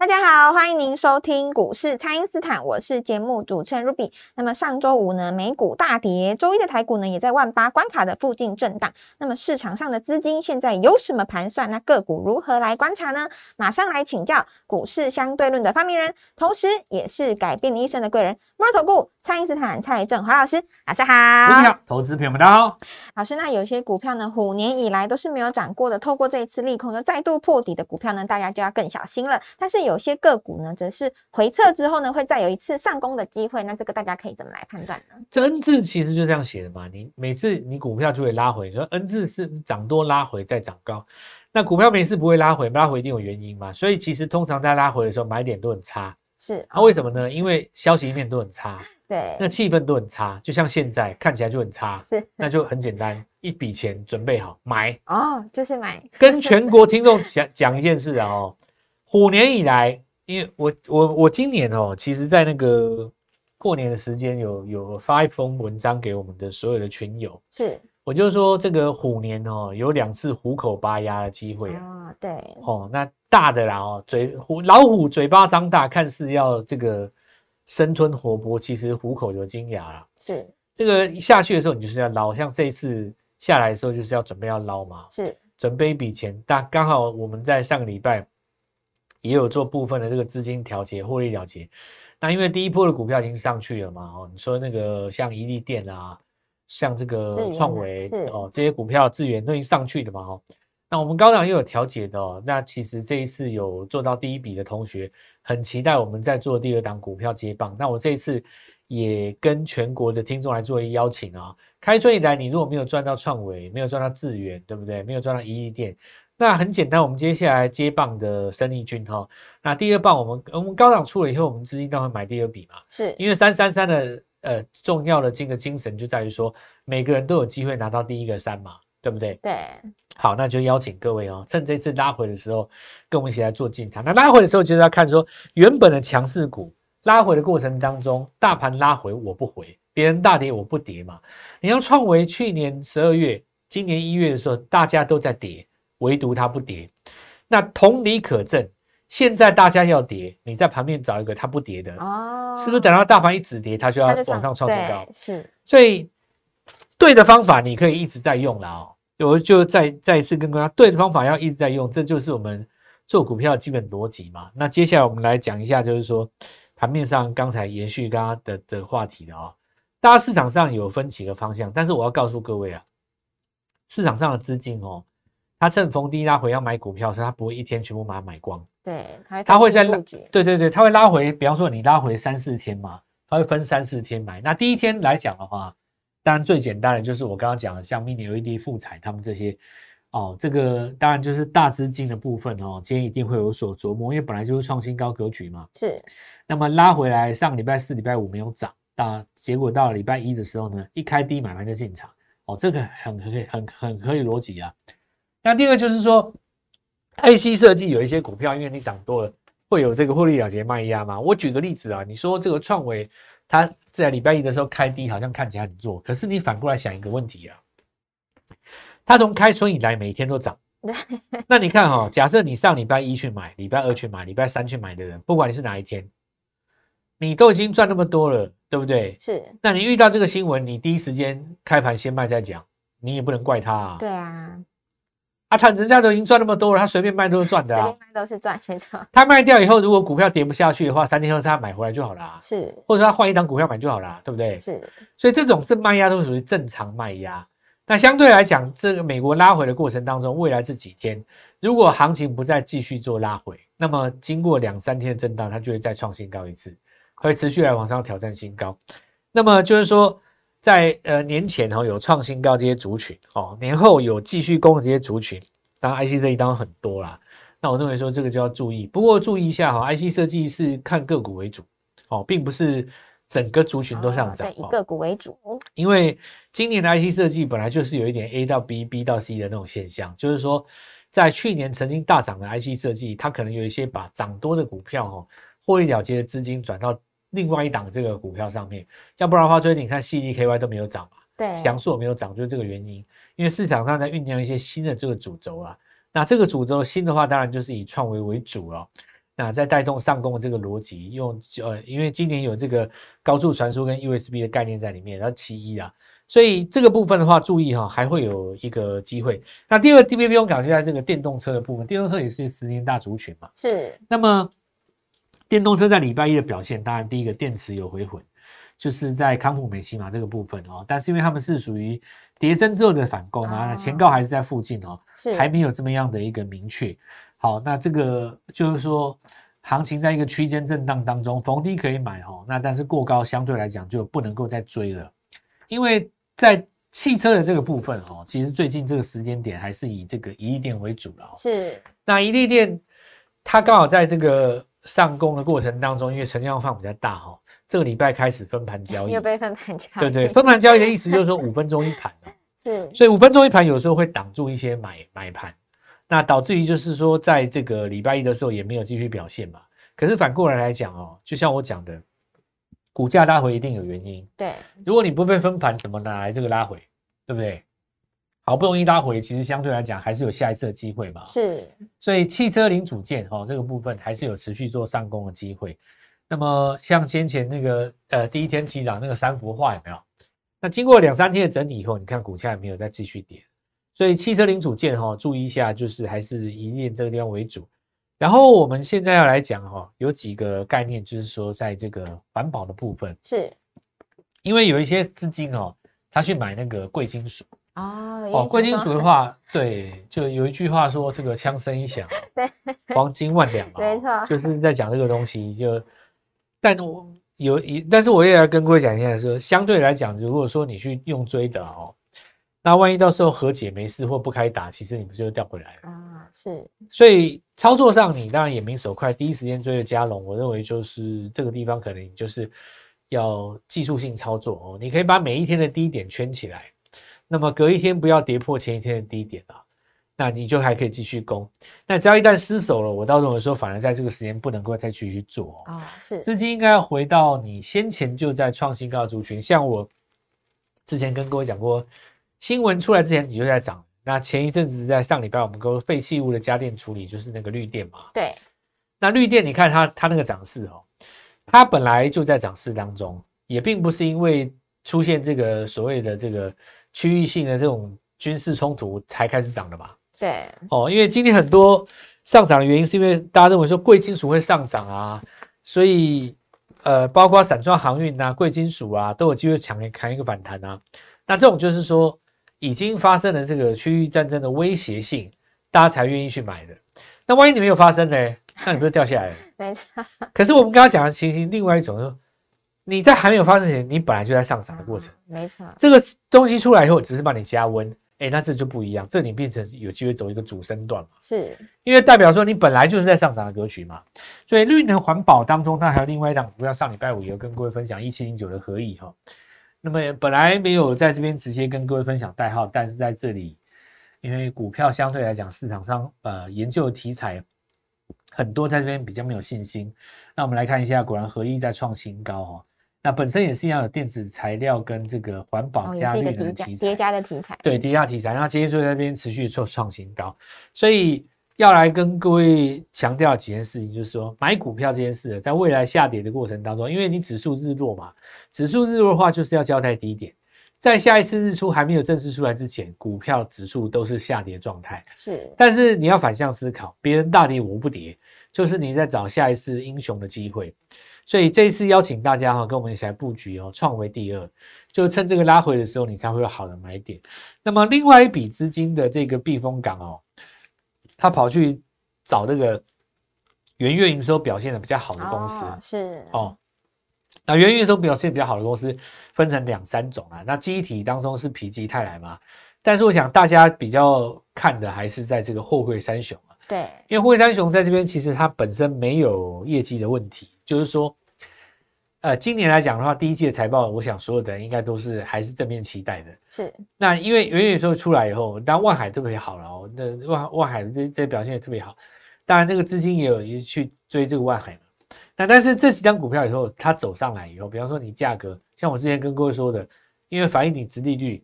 大家好，欢迎您收听股市蔡因斯坦，我是节目主持人 Ruby。那么上周五呢，美股大跌，周一的台股呢也在万八关卡的附近震荡。那么市场上的资金现在有什么盘算？那个股如何来观察呢？马上来请教股市相对论的发明人，同时也是改变你一生的贵人——摩尔投顾蔡因斯坦蔡正华老师。老师好，你好，投资朋友们大家好。老师，那有些股票呢，虎年以来都是没有涨过的，透过这一次利空又再度破底的股票呢，大家就要更小心了。但是有有些个股呢，则是回撤之后呢，会再有一次上攻的机会。那这个大家可以怎么来判断呢？这 N 字其实就这样写的嘛。你每次你股票就会拉回，说 N 字是涨多拉回再涨高。那股票每次不会拉回，拉回一定有原因嘛。所以其实通常在拉回的时候，买点都很差。是啊，为什么呢？因为消息面都很差，对，那气氛都很差。就像现在看起来就很差，是，那就很简单，一笔钱准备好买哦，就是买。跟全国听众讲讲一件事啊，哦，虎年以来。因为我我我今年哦，其实，在那个过年的时间，有有发一封文章给我们的所有的群友，是，我就说这个虎年哦，有两次虎口拔牙的机会啊，对，哦，那大的啦哦，嘴虎老虎嘴巴张大，看似要这个生吞活剥，其实虎口有金牙啦，是，这个一下去的时候，你就是要捞，像这一次下来的时候，就是要准备要捞嘛，是，准备一笔钱，但刚好我们在上个礼拜。也有做部分的这个资金调节、获利了结。那因为第一波的股票已经上去了嘛，哦，你说那个像宜利电啊，像这个创维哦，这些股票资源都已经上去的嘛，哦，那我们高档又有调节的哦。那其实这一次有做到第一笔的同学，很期待我们在做第二档股票接棒。那我这一次也跟全国的听众来做一个邀请啊，开春以来你如果没有赚到创维，没有赚到智源，对不对？没有赚到一亿店。那很简单，我们接下来接棒的生力军哈，那第二棒我们我们高档出了以后，我们资金当然买第二笔嘛，是因为三三三的呃重要的这个精神就在于说，每个人都有机会拿到第一个三嘛，对不对？对，好，那就邀请各位哦，趁这次拉回的时候，跟我们一起来做进场。那拉回的时候就是要看说，原本的强势股拉回的过程当中，大盘拉回我不回，别人大跌我不跌嘛。你要创维去年十二月、今年一月的时候，大家都在跌。唯独它不跌，那同理可证，现在大家要跌，你在旁边找一个它不跌的哦，是不是等到大盘一直跌，它就要往上创新高？是，所以对的方法你可以一直在用了哦。我就再再一次跟大家，对的方法要一直在用，这就是我们做股票的基本逻辑嘛。那接下来我们来讲一下，就是说盘面上刚才延续刚刚的的话题的哦，大家市场上有分几个方向，但是我要告诉各位啊，市场上的资金哦。他趁逢低拉回要买股票，所以他不会一天全部把它买光。对，他会在拉，对对对，他会拉回。比方说你拉回三四天嘛，他会分三四天买。那第一天来讲的话，当然最简单的就是我刚刚讲的，像 mini LED 富彩他们这些哦，这个当然就是大资金的部分哦，今天一定会有所琢磨，因为本来就是创新高格局嘛。是。那么拉回来，上个礼拜四、礼拜五没有涨，那结果到了礼拜一的时候呢，一开低买盘就进场。哦，这个很可以，很很可以逻辑啊。那第二个就是说，IC 设计有一些股票，因为你涨多了，会有这个获利了结卖压嘛。我举个例子啊，你说这个创维，它在礼拜一的时候开低，好像看起来很弱，可是你反过来想一个问题啊，它从开春以来每天都涨，那你看哈，假设你上礼拜一去买，礼拜二去买，礼拜三去买的人，不管你是哪一天，你都已经赚那么多了，对不对？是。那你遇到这个新闻，你第一时间开盘先卖再讲，你也不能怪他啊。对啊。啊，他人家都已经赚那么多了，他随便卖都是赚的啊。随便卖都是赚，没错。他卖掉以后，如果股票跌不下去的话，三天后他买回来就好啦。是，或者他换一张股票买就好啦，对不对？是。所以这种正卖压都属于正常卖压。那相对来讲，这个美国拉回的过程当中，未来这几天，如果行情不再继续做拉回，那么经过两三天的震荡，它就会再创新高一次，会持续来往上挑战新高。那么就是说。在呃年前哈有创新高这些族群哦，年后有继续攻的这些族群，当然 IC 这一当然很多啦。那我认为说这个就要注意，不过注意一下哈，IC 设计是看个股为主哦，并不是整个族群都上涨以哦。个股为主，因为今年的 IC 设计本来就是有一点 A 到 B、B 到 C 的那种现象，就是说，在去年曾经大涨的 IC 设计，它可能有一些把涨多的股票哦，获利了结的资金转到另外一档这个股票上面，要不然的话，最近你看 CDKY 都没有涨嘛，对，强硕没有涨，就是这个原因。因为市场上在酝酿一些新的这个主轴啊，那这个主轴新的话，当然就是以创维为主了。那在带动上攻的这个逻辑，用呃，因为今年有这个高速传输跟 USB 的概念在里面，然后其一啊，所以这个部分的话，注意哈，还会有一个机会。那第二 DB 不用讲，就在这个电动车的部分，电动车也是十年大族群嘛。是那么电动车在礼拜一的表现，当然第一个电池有回混，就是在康普美西马这个部分哦，但是因为他们是属于跌升之后的反攻啊，那哦前高还是在附近哦，是，还没有这么样的一个明确。好，那这个就是说，行情在一个区间震荡当中，逢低可以买哦，那但是过高相对来讲就不能够再追了，因为在汽车的这个部分哦，其实最近这个时间点还是以这个一利电为主了、哦。是那一利电它刚好在这个上攻的过程当中，因为成交量放比较大哈、哦，这个礼拜开始分盘交易又，被分盘交易，对对，分盘交易的意思就是说五分钟一盘哦 是所以五分钟一盘有时候会挡住一些买买盘，那导致于就是说，在这个礼拜一的时候也没有继续表现嘛。可是反过来来讲哦，就像我讲的，股价拉回一定有原因。对，如果你不被分盘，怎么拿来这个拉回？对不对？好不容易拉回，其实相对来讲还是有下一次的机会嘛。是所以汽车零组件哦这个部分还是有持续做上攻的机会。那么像先前那个呃第一天起涨那个三幅画有没有？那经过两三天的整理以后，你看股价也没有再继续跌，所以汽车零组件哈、哦、注意一下，就是还是以链这个地方为主。然后我们现在要来讲哈、哦，有几个概念，就是说在这个环保的部分，是因为有一些资金哦，他去买那个贵金属哦哦，贵金属的，话，对，就有一句话说这个枪声一响，对，黄金万两嘛，没错就是在讲这个东西。就，但我有一，但是我也要跟各位讲一下说，相对来讲，如果说你去用追的哦，那万一到时候和解没事或不开打，其实你不就掉回来了？啊，是所以操作上你当然眼明手快，第一时间追了加龙，我认为就是这个地方可能你就是要技术性操作哦，你可以把每一天的低点圈起来，那么隔一天不要跌破前一天的低点啊，那你就还可以继续攻。那只要一旦失手了，我倒认为说反而在这个时间不能够再继续做哦。哦，是资金应该要回到你先前就在创新高的族群，像我之前跟各位讲过，新闻出来之前你就在涨。那前一阵子在上礼拜我们跟废弃物的家电处理，就是那个绿电嘛。对，那绿电你看它它那个涨势哦，它本来就在涨势当中，也并不是因为出现这个所谓的这个区域性的这种军事冲突才开始涨的嘛。对，哦，因为今天很多上涨的原因是因为大家认为说贵金属会上涨啊，所以呃，包括散装航运啊、贵金属啊，都有机会抢扛一个反弹啊。那这种就是说已经发生了这个区域战争的威胁性，大家才愿意去买的。那万一你没有发生呢？那你不就掉下来了？没错，可是我们刚刚讲的情形，另外一种就是你在还没有发生前，你本来就在上涨的过程。啊没错，这个东西出来以后，只是帮你加温，哎，那这就不一样，这你变成有机会走一个主升段嘛。是因为代表说你本来就是在上涨的格局嘛，所以绿能环保当中，它还有另外一档股票，上礼拜五有跟各位分享一七零九的合意哈。那么本来没有在这边直接跟各位分享代号，但是在这里，因为股票相对来讲市场上呃研究的题材很多，在这边比较没有信心。那我们来看一下，果然合一在创新高哈。那本身也是一样有电子材料跟这个环保加绿能的题材个叠加叠加的题材，对叠加题材，然后今天就在那边持续做创新高，所以要来跟各位强调几件事情，就是说买股票这件事，在未来下跌的过程当中，因为你指数日落嘛，指数日落的话就是要交代低点，在下一次日出还没有正式出来之前，股票指数都是下跌状态，是但是你要反向思考，别人大跌我不跌，就是你在找下一次英雄的机会。所以这一次邀请大家哈，跟我们一起来布局哦，创维第二，就趁这个拉回的时候，你才会有好的买点。那么另外一笔资金的这个避风港哦，他跑去找这个元月营收表现的比较好的公司哦是哦。那元月营收表现比较好的公司分成两三种啊，那记忆体当中是否极泰来嘛，但是我想大家比较看的还是在这个货柜三雄啊。对，因为惠山雄在这边其实它本身没有业绩的问题，就是说呃，今年来讲的话，第一季的财报，我想所有的人应该都是还是正面期待的。是，那因为元宇宙出来以后，当然万海特别好了哦，那万万海这这表现也特别好。当然，这个资金也有去追这个万海嘛。那但是这几张股票以后它走上来以后，比方说你价格，像我之前跟各位说的，因为反映你殖利率，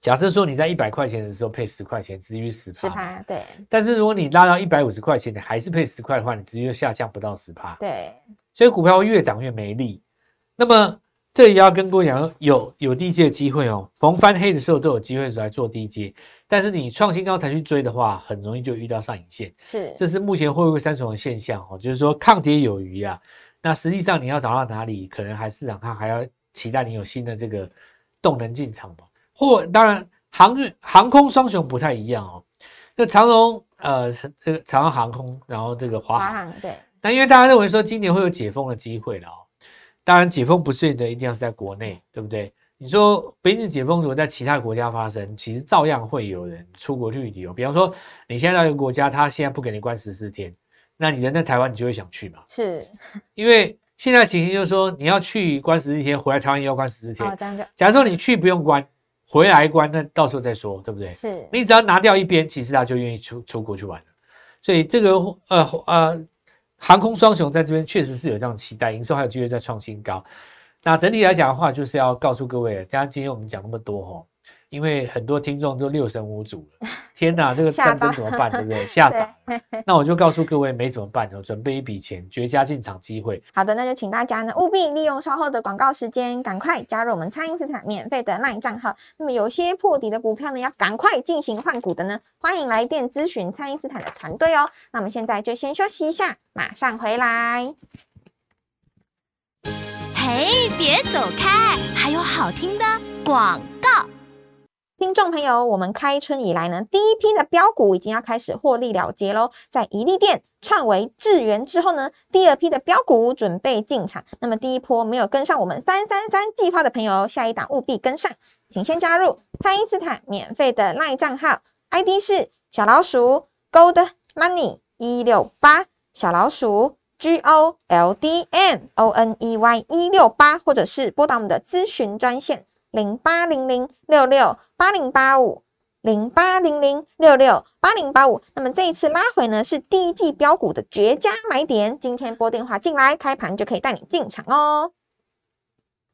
假设说你在一百块钱的时候配十块钱，殖利率十十趴，对。但是如果你拉到一百五十块钱，你还是配十块的话，你殖利率下降不到十趴。对。所以股票会越涨越没力。那么这也要跟各位讲，有有低阶的机会哦。逢翻黑的时候都有机会来做低阶，但是你创新高才去追的话，很容易就遇到上影线。是，这是目前会不会三重的现象哦，就是说抗跌有余啊。那实际上你要涨到哪里，可能还市场上还要期待你有新的这个动能进场吧。或当然航运航空双雄不太一样哦。那长荣呃这个长荣航空，然后这个华航对。那因为大家认为说今年会有解封的机会了哦，当然解封不是的一定要是在国内，对不对？你说边境解封如果在其他国家发生，其实照样会有人出国去旅游。比方说你现在到一个国家，他现在不给你关十四天，那你人在台湾，你就会想去嘛？是，因为现在情形就是说你要去关十四天，回来台湾也要关十四天。哦，这样就。假如说你去不用关，回来关，那到时候再说，对不对？是。你只要拿掉一边，其实他就愿意出出国去玩了。所以这个呃呃。航空双雄在这边确实是有这样期待，营收还有机会再创新高。那整体来讲的话，就是要告诉各位，大家今天我们讲那么多哈。因为很多听众都六神无主了，天哪，这个战争怎么办？对不对？吓傻。那我就告诉各位，没怎么办，准备一笔钱，绝佳进场机会。好的，那就请大家呢务必利用稍后的广告时间，赶快加入我们蔡因斯坦免费的 LINE 账号。那么有些破底的股票呢，要赶快进行换股的呢，欢迎来电咨询蔡因斯坦的团队哦。那我们现在就先休息一下，马上回来。嘿，别走开，还有好听的广告。听众朋友，我们开春以来呢，第一批的标股已经要开始获利了结喽。在宜利店、创维、智源之后呢，第二批的标股准备进场。那么第一波没有跟上我们三三三计划的朋友，下一档务必跟上，请先加入爱因斯坦免费的赖账号，ID 是小老鼠 Gold Money 一六八，小老鼠 G O L D M O N E Y 一六八，或者是拨打我们的咨询专线。零八零零六六八零八五，零八零零六六八零八五。那么这一次拉回呢，是第一季标股的绝佳买点。今天拨电话进来，开盘就可以带你进场哦。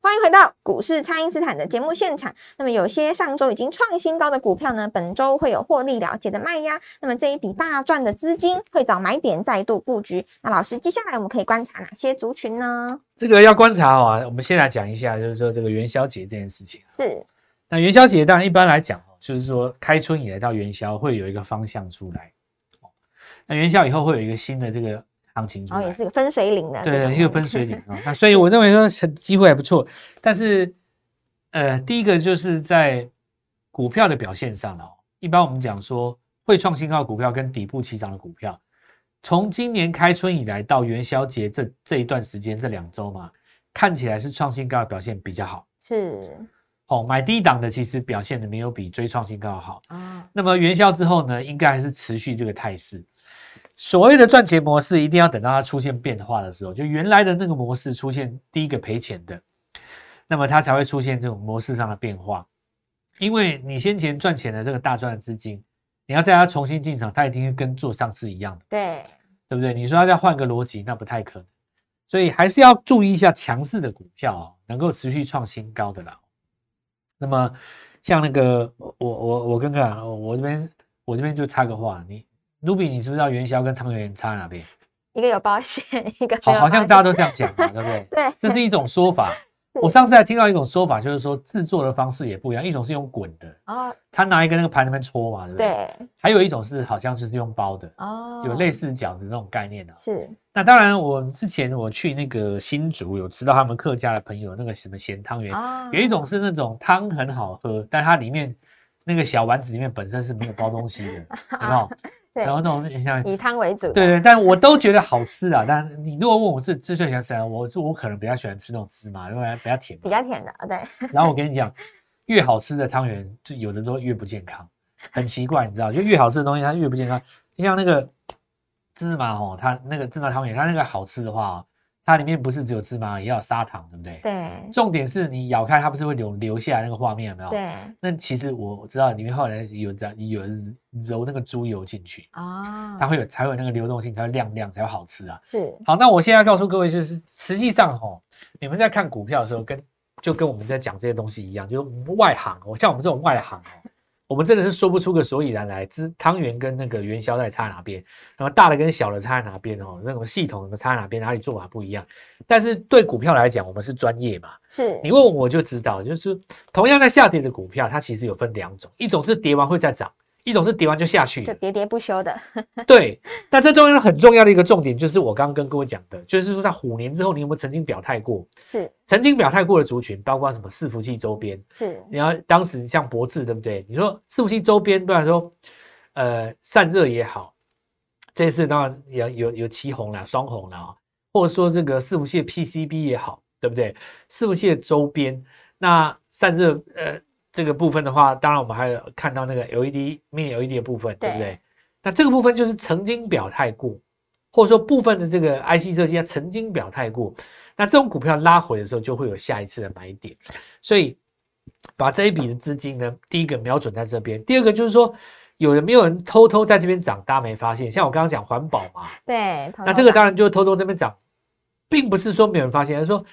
欢迎回到股市，蔡因斯坦的节目现场。那么有些上周已经创新高的股票呢，本周会有获利了结的卖压。那么这一笔大赚的资金会找买点再度布局。那老师，接下来我们可以观察哪些族群呢？这个要观察啊，我们先来讲一下，就是说这个元宵节这件事情。是。那元宵节当然一般来讲哦，就是说开春以来到元宵会有一个方向出来。那元宵以后会有一个新的这个。行情哦，也是个分水岭的，对，一个分水岭啊。那所以我认为说机会还不错，但是呃，第一个就是在股票的表现上哦，一般我们讲说会创新高的股票跟底部起涨的股票，从今年开春以来到元宵节这这一段时间这两周嘛，看起来是创新高的表现比较好。是哦，买低档的其实表现的没有比追创新高好啊。那么元宵之后呢，应该还是持续这个态势。所谓的赚钱模式，一定要等到它出现变化的时候，就原来的那个模式出现第一个赔钱的，那么它才会出现这种模式上的变化。因为你先前赚钱的这个大赚的资金，你要在它重新进场，它一定是跟做上次一样的，对对不对？你说要再换个逻辑，那不太可能。所以还是要注意一下强势的股票哦，能够持续创新高的啦。那么像那个我我我跟个我这边我这边就插个话，你。卢比，你知不知道元宵跟汤圆差在哪边？一个有保险，一个好，好像大家都这样讲嘛，对不对？对，这是一种说法。我上次还听到一种说法，就是说制作的方式也不一样，一种是用滚的，哦，他拿一个那个盘那边搓嘛，对不对？对。还有一种是好像就是用包的，哦，有类似饺子那种概念的。是。那当然，我之前我去那个新竹，有吃到他们客家的朋友那个什么咸汤圆，有一种是那种汤很好喝，但它里面那个小丸子里面本身是没有包东西的，有没有？然后那种像以汤为主，对对，但我 都觉得好吃啊。但你如果问我最最最喜欢吃，我我可能比较喜欢吃那种芝麻，因为比较甜，比较甜的，对。然后我 跟你讲，越好吃的汤圆，就有的都越不健康，很奇怪，你知道？就越好吃的东西，它越不健康。就像那个芝麻哦，它那个芝麻汤圆，它那个好吃的话，它里面不是只有芝麻，也要有砂糖，对不对？对重点是你咬开，它不是会留留下来那个画面有没有？。对那其实我知道里面后来有在有揉那个猪油进去，啊，它会有才会有那个流动性，才会亮亮，才会好吃啊。是好，那我现在告诉各位，就是实际上哦，你们在看股票的时候，跟就跟我们在讲这些东西一样，就是外行哦，像我们这种外行哦，我们真的是说不出个所以然来。之汤圆跟那个元宵在差哪边，然后大的跟小的差在哪边哦，那种系统的差在哪边，哪里做法不一样。但是对股票来讲，我们是专业嘛，是你问我我就知道，就是同样在下跌的股票，它其实有分两种，一种是跌完会再涨，一种是跌完就下去了。就喋喋不休的，对，那这中间很重要的一个重点，就是我刚刚跟各位讲的，就是说在虎年之后，你有没有曾经表态过？是曾经表态过的族群，包括什么伺服器周边，是你要当时像博智对不对？你说伺服器周边，不然说呃散热也好，这次当然有有有旗红啦、双红啦，哦或者说这个伺服器的 PCB 也好，对不对？伺服器的周边，那散热呃这个部分的话，当然我们还有看到那个 LED mini LED 的部分，对不对对？那这个部分就是曾经表态过，或者说部分的这个 IC 设计它曾经表态过，那这种股票拉回的时候，就会有下一次的买点，所以把这一笔的资金呢，第一个瞄准在这边，第二个就是说，有人没有人偷偷在这边涨，大家没发现？像我刚刚讲环保嘛，对，那这个当然就偷偷这边涨，并不是说没有人发现，而是说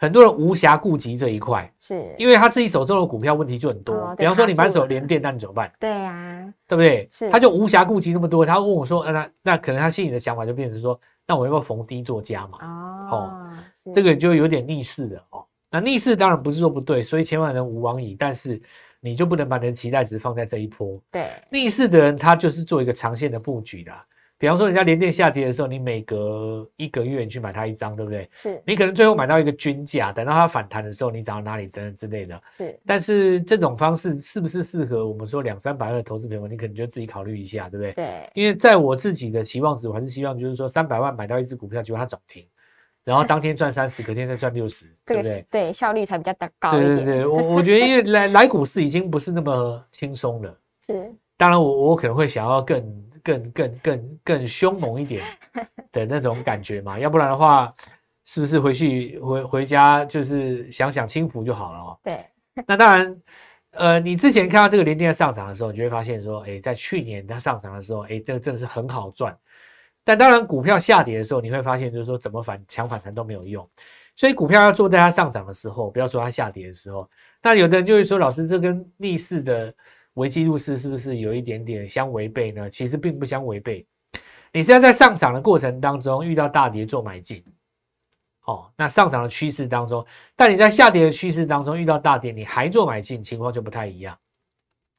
很多人无暇顾及这一块，是因为他自己手中的股票问题就很多。哦比方说你满手连电，那你怎么办？对呀，对不对？是他就无暇顾及那么多。他问我说，呃、那那可能他心里的想法就变成说，那我要不要逢低做加嘛？哦，是这个就有点逆势了哦。那逆势当然不是说不对，所以千万人无往矣，但是你就不能把你的期待值放在这一波。对逆势的人，他就是做一个长线的布局啦。比方说，人家连电下跌的时候，你每隔一个月你去买它一张，对不对？是你可能最后买到一个均价，等到它反弹的时候，你涨到哪里等等之类的。是但是这种方式是不是适合我们说两三百万的投资朋友？你可能就自己考虑一下，对不对？对因为在我自己的期望值，我还是希望就是说三百万买到一只股票，结果它涨停，然后当天赚三十，隔天再赚六十，这个对不对？对效率才比较大高一点，对对对，我我觉得因为来来股市已经不是那么轻松了。是当然我，我可能会想要更更更更更凶猛一点的那种感觉嘛，要不然的话，是不是回去回回家就是享享清福就好了哦？对 那当然，呃，你之前看到这个联电上涨的时候，你就会发现说，哎，在去年它上涨的时候，哎，这个真的是很好赚。但当然，股票下跌的时候，你会发现就是说怎么反强反弹都没有用，所以股票要做在它上涨的时候，不要说它下跌的时候。那有的人就会说，老师，这跟逆势的危机入市是不是有一点点相违背呢？其实并不相违背。你是要在上涨的过程当中遇到大跌做买进，哦，那上涨的趋势当中，但你在下跌的趋势当中遇到大跌，你还做买进，情况就不太一样。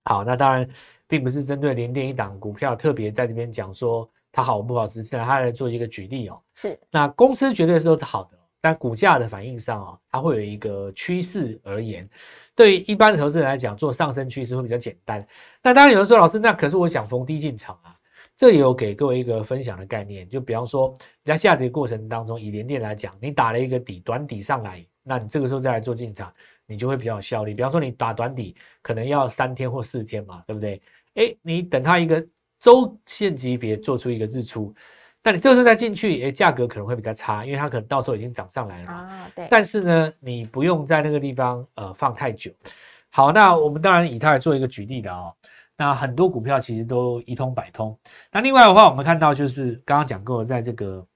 好，那当然并不是针对联电一档股票特别在这边讲说它好不好，实际上它来做一个举例哦。是那公司绝对是都是好的，但股价的反应上哦，它会有一个趋势而言。对一般的投资人来讲，做上升趋势会比较简单。那当然有人说，老师，那可是我想逢低进场啊。这也有给各位一个分享的概念，就比方说，你在下跌过程当中，以连电来讲，你打了一个底，短底上来，那你这个时候再来做进场，你就会比较有效率。比方说，你打短底可能要三天或四天嘛，对不对？哎，你等它一个周线级别做出一个日出，那你这个时候再进去，哎，价格可能会比较差，因为它可能到时候已经涨上来了嘛。啊对，但是呢，你不用在那个地方呃放太久。好，那我们当然以它来做一个举例的哦。那很多股票其实都一通百通。那另外的话，我们看到就是刚刚讲过，在这个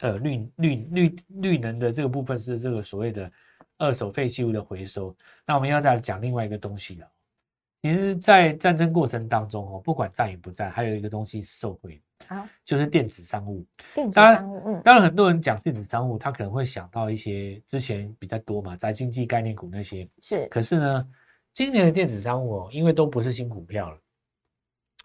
呃绿绿绿绿能的这个部分是这个所谓的二手废弃物的回收。那我们要再讲另外一个东西了。其实，在战争过程当中哦，不管战与不战，还有一个东西是受惠的，好就是电子商务。电子当然商务，嗯，当然，很多人讲电子商务，他可能会想到一些之前比较多嘛，在经济概念股那些。是可是呢，今年的电子商务哦，因为都不是新股票了，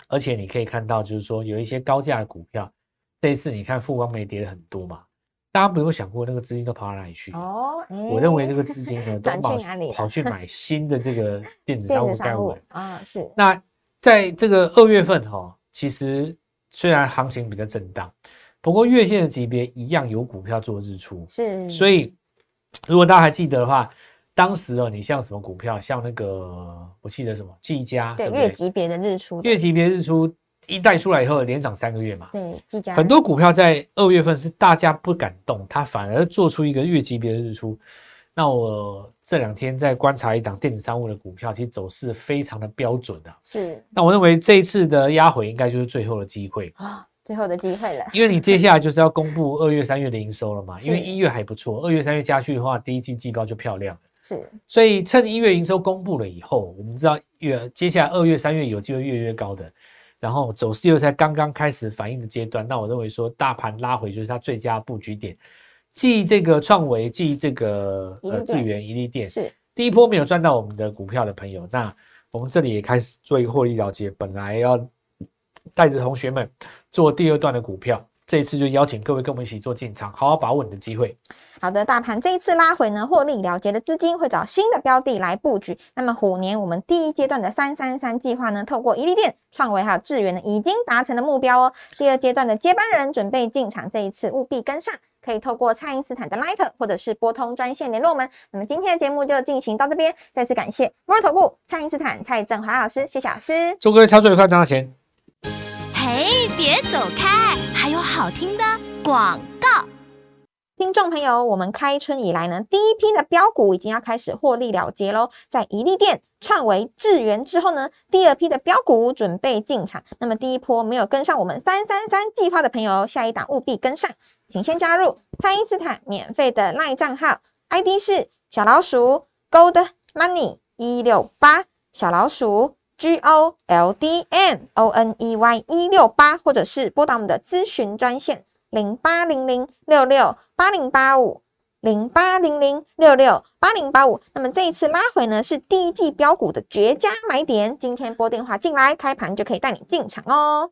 而且你可以看到，就是说有一些高价的股票，这一次你看富邦没跌了很多嘛，大家有没有想过那个资金都跑到哪里去？哦，我认为这诶个资金呢，都 转去跑哪里跑去买新的这个 电子商务务概念股。啊是那在这个二月份哈、其实虽然行情比较震荡，不过月线的级别一样有股票做日出，是，所以如果大家还记得的话，当时哦，你像什么股票，像那个我记得什么技嘉，对？月级别的日出的月级别日出一带出来以后连涨三个月嘛，对，技嘉很多股票在二月份是大家不敢动，它反而做出一个月级别的日出。那我这两天在观察一档电子商务的股票，其实走势非常的标准的、是那我认为这一次的压回应该就是最后的机会，啊，最后的机会了，因为你接下来就是要公布二月、三月的营收了嘛。因为一月还不错，二月、三月加去的话，第一季季报就漂亮了。是所以趁一月营收公布了以后，我们知道月接下来二月、三月有机会越越高的，然后走势又在刚刚开始反应的阶段，那我认为说大盘拉回就是它最佳布局点。继这个创维，继这个呃智源、一利电，是第一波没有赚到我们的股票的朋友，那我们这里也开始做一个获利了结。本来要带着同学们做第二段的股票，这一次就邀请各位跟我们一起做进场，好好把握你的机会。好的，大盘这一次拉回呢，获利了结的资金会找新的标的来布局。那么虎年我们第一阶段的三三三计划呢，透过一利电、创维还有智源呢，已经达成了目标哦。第二阶段的接班人准备进场，这一次务必跟上。可以透过蔡因斯坦的 Line 或者是拨通专线联络我们。那么今天的节目就进行到这边，再次感谢摩尔投顾蔡因斯坦蔡振华老师，谢谢老师。祝各位操作愉快，赚到钱！嘿，别走开，还有好听的广告。听众朋友，我们开春以来呢，第一批的标股已经要开始获利了结喽。在一利店、创维、智源之后呢，第二批的标股准备进场。那么第一波没有跟上我们三三三计划的朋友，下一档务必跟上，请先加入爱因斯坦免费的 LINE 账号，ID 是小老鼠 Gold Money 一六八，小老鼠 G O L D M O N E Y 一六八，或者是拨打我们的咨询专线。零八零零六六八零八五，零八零零六六八零八五。那么这一次拉回呢，是第一季标股的绝佳买点。今天拨电话进来，开盘就可以带你进场哦。